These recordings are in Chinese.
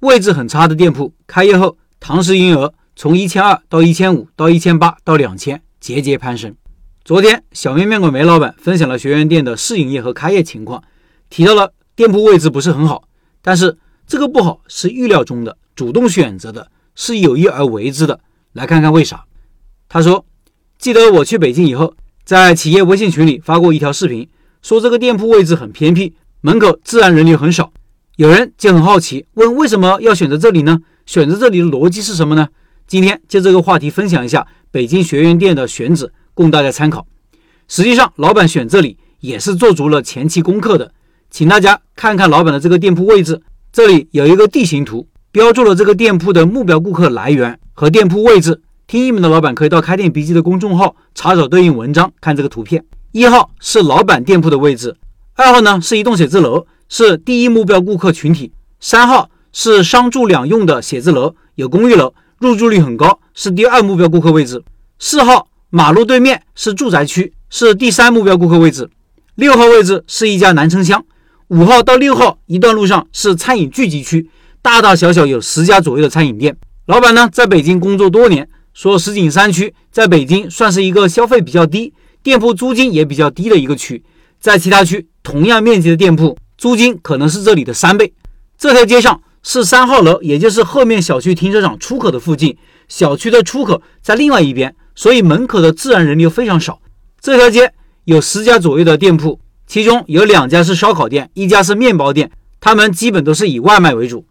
位置很差的店铺，开业后堂食营业额从一千二到一千五到一千八到两千，节节攀升。昨天，小面面馆梅老板分享了学员店的试营业和开业情况，提到了店铺位置不是很好，但是这个不好是预料中的，主动选择的，是有意而为之的。来看看为啥？他说：“记得我去北京以后，在企业微信群里发过一条视频，说这个店铺位置很偏僻，门口自然人流很少。有人就很好奇，问为什么要选择这里呢？选择这里的逻辑是什么呢？今天就这个话题分享一下北京学员店的选址。”供大家参考。实际上，老板选这里也是做足了前期功课的。请大家看看老板的这个店铺位置，这里有一个地形图，标注了这个店铺的目标顾客来源和店铺位置。听一门的老板可以到开店笔记的公众号查找对应文章，看这个图片。一号是老板店铺的位置，二号呢是一栋写字楼，是第一目标顾客群体。三号是商住两用的写字楼，有公寓楼，入住率很高，是第二目标顾客位置。四号。马路对面是住宅区，是第三目标顾客位置。六号位置是一家南城乡。五号到六号一段路上是餐饮聚集区，大大小小有十家左右的餐饮店。老板呢在北京工作多年，说石景山区在北京算是一个消费比较低、店铺租金也比较低的一个区。在其他区同样面积的店铺，租金可能是这里的三倍。这条街上是三号楼，也就是后面小区停车场出口的附近，小区的出口在另外一边。所以门口的自然人流非常少。这条街有十家左右的店铺，其中有两家是烧烤店，一家是面包店，他们基本都是以外卖为主。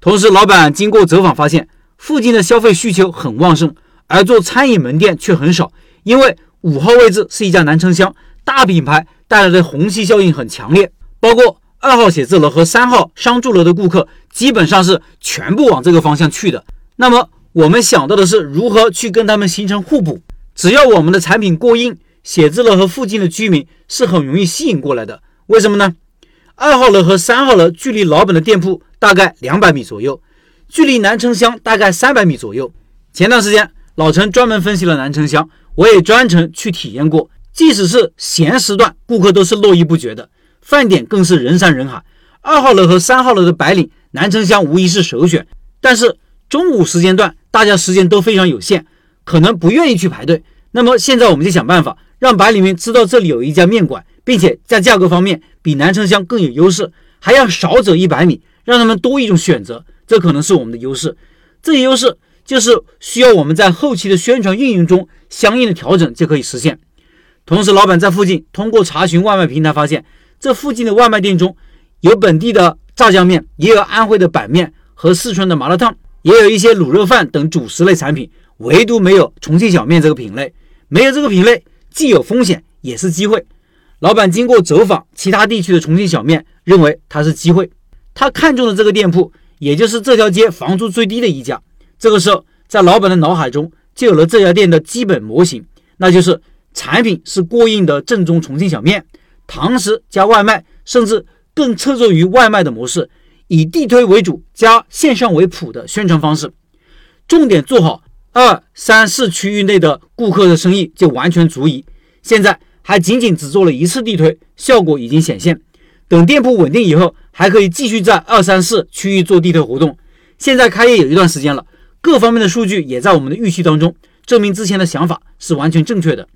同时，老板经过走访发现，附近的消费需求很旺盛，而做餐饮门店却很少。因为五号位置是一家南城乡大品牌，带来的虹吸效应很强烈。包括二号写字楼和三号商住楼的顾客，基本上是全部往这个方向去的。那么，我们想到的是如何去跟他们形成互补。只要我们的产品过硬，写字楼和附近的居民是很容易吸引过来的。为什么呢？二号楼和三号楼距离老板的店铺大概两百米左右，距离南城乡大概三百米左右。前段时间老陈专门分析了南城乡，我也专程去体验过。即使是闲时段，顾客都是络绎不绝的，饭点更是人山人海。二号楼和三号楼的白领，南城乡无疑是首选。但是中午时间段。大家时间都非常有限，可能不愿意去排队。那么现在我们就想办法让白领们知道这里有一家面馆，并且在价格方面比南城乡更有优势，还要少走一百米，让他们多一种选择。这可能是我们的优势。这些优势就是需要我们在后期的宣传运营中相应的调整就可以实现。同时，老板在附近通过查询外卖平台发现，这附近的外卖店中有本地的炸酱面，也有安徽的板面和四川的麻辣烫。也有一些卤肉饭等主食类产品，唯独没有重庆小面这个品类。没有这个品类，既有风险也是机会。老板经过走访其他地区的重庆小面，认为它是机会。他看中的这个店铺，也就是这条街房租最低的一家。这个时候，在老板的脑海中就有了这家店的基本模型，那就是产品是过硬的正宗重庆小面，堂食加外卖，甚至更侧重于外卖的模式。以地推为主，加线上为辅的宣传方式，重点做好二三四区域内的顾客的生意就完全足矣。现在还仅仅只做了一次地推，效果已经显现。等店铺稳定以后，还可以继续在二三四区域做地推活动。现在开业有一段时间了，各方面的数据也在我们的预期当中，证明之前的想法是完全正确的。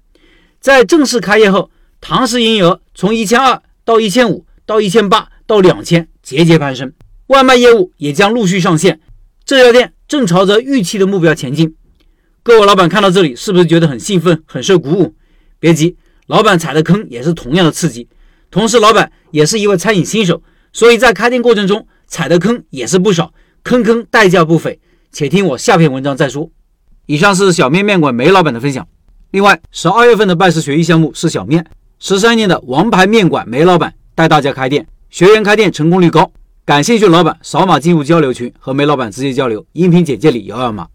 在正式开业后，堂食营业额从一千二到一千五到一千八到两千，节节攀升。外卖业务也将陆续上线，这家店正朝着预期的目标前进。各位老板看到这里，是不是觉得很兴奋、很受鼓舞？别急，老板踩的坑也是同样的刺激。同时，老板也是一位餐饮新手，所以在开店过程中踩的坑也是不少，坑坑代价不菲。且听我下篇文章再说。以上是小面面馆梅老板的分享。另外，十二月份的拜师学艺项目是小面，十三年的王牌面馆梅老板带大家开店，学员开店成功率高。感兴趣老板扫码进入交流群，和梅老板直接交流。音频简介里有二维码。